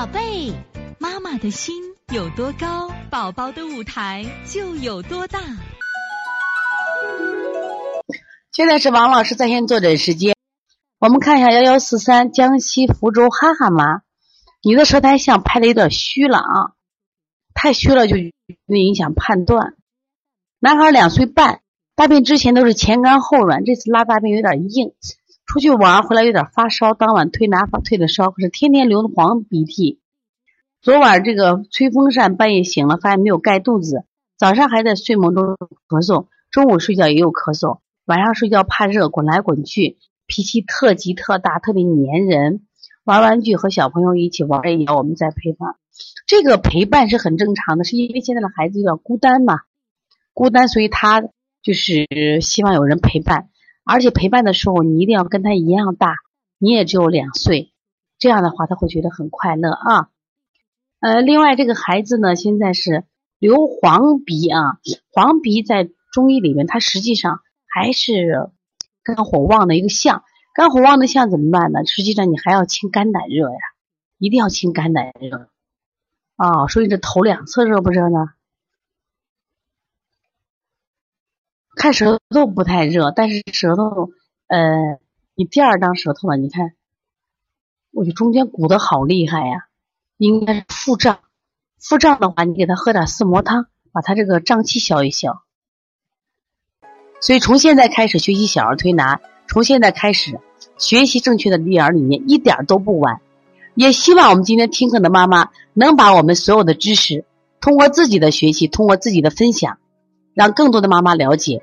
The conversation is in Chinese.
宝贝，妈妈的心有多高，宝宝的舞台就有多大。现在是王老师在线坐诊时间，我们看一下幺幺四三江西福州哈哈妈，你的舌苔像拍的有点虚了啊，太虚了就会影响判断。男孩两岁半，大便之前都是前干后软，这次拉大便有点硬。出去玩回来有点发烧，当晚推拿发退的烧，可是天天流黄鼻涕。昨晚这个吹风扇，半夜醒了发现没有盖肚子，早上还在睡梦中咳嗽，中午睡觉也有咳嗽，晚上睡觉怕热滚来滚去，脾气特急特大，特别粘人。玩玩具和小朋友一起玩也要我们在陪伴，这个陪伴是很正常的，是因为现在的孩子有点孤单嘛，孤单，所以他就是希望有人陪伴。而且陪伴的时候，你一定要跟他一样大，你也只有两岁，这样的话他会觉得很快乐啊。呃，另外这个孩子呢，现在是流黄鼻啊，黄鼻在中医里面，它实际上还是肝火旺的一个象。肝火旺的象怎么办呢？实际上你还要清肝胆热呀，一定要清肝胆热啊。所以这头两侧热不热呢？看舌头不太热，但是舌头，呃，你第二张舌头呢？你看，我就中间鼓的好厉害呀，应该是腹胀。腹胀的话，你给他喝点四磨汤，把他这个胀气消一消。所以从现在开始学习小儿推拿，从现在开始学习正确的育儿理念，一点都不晚。也希望我们今天听课的妈妈能把我们所有的知识，通过自己的学习，通过自己的分享，让更多的妈妈了解。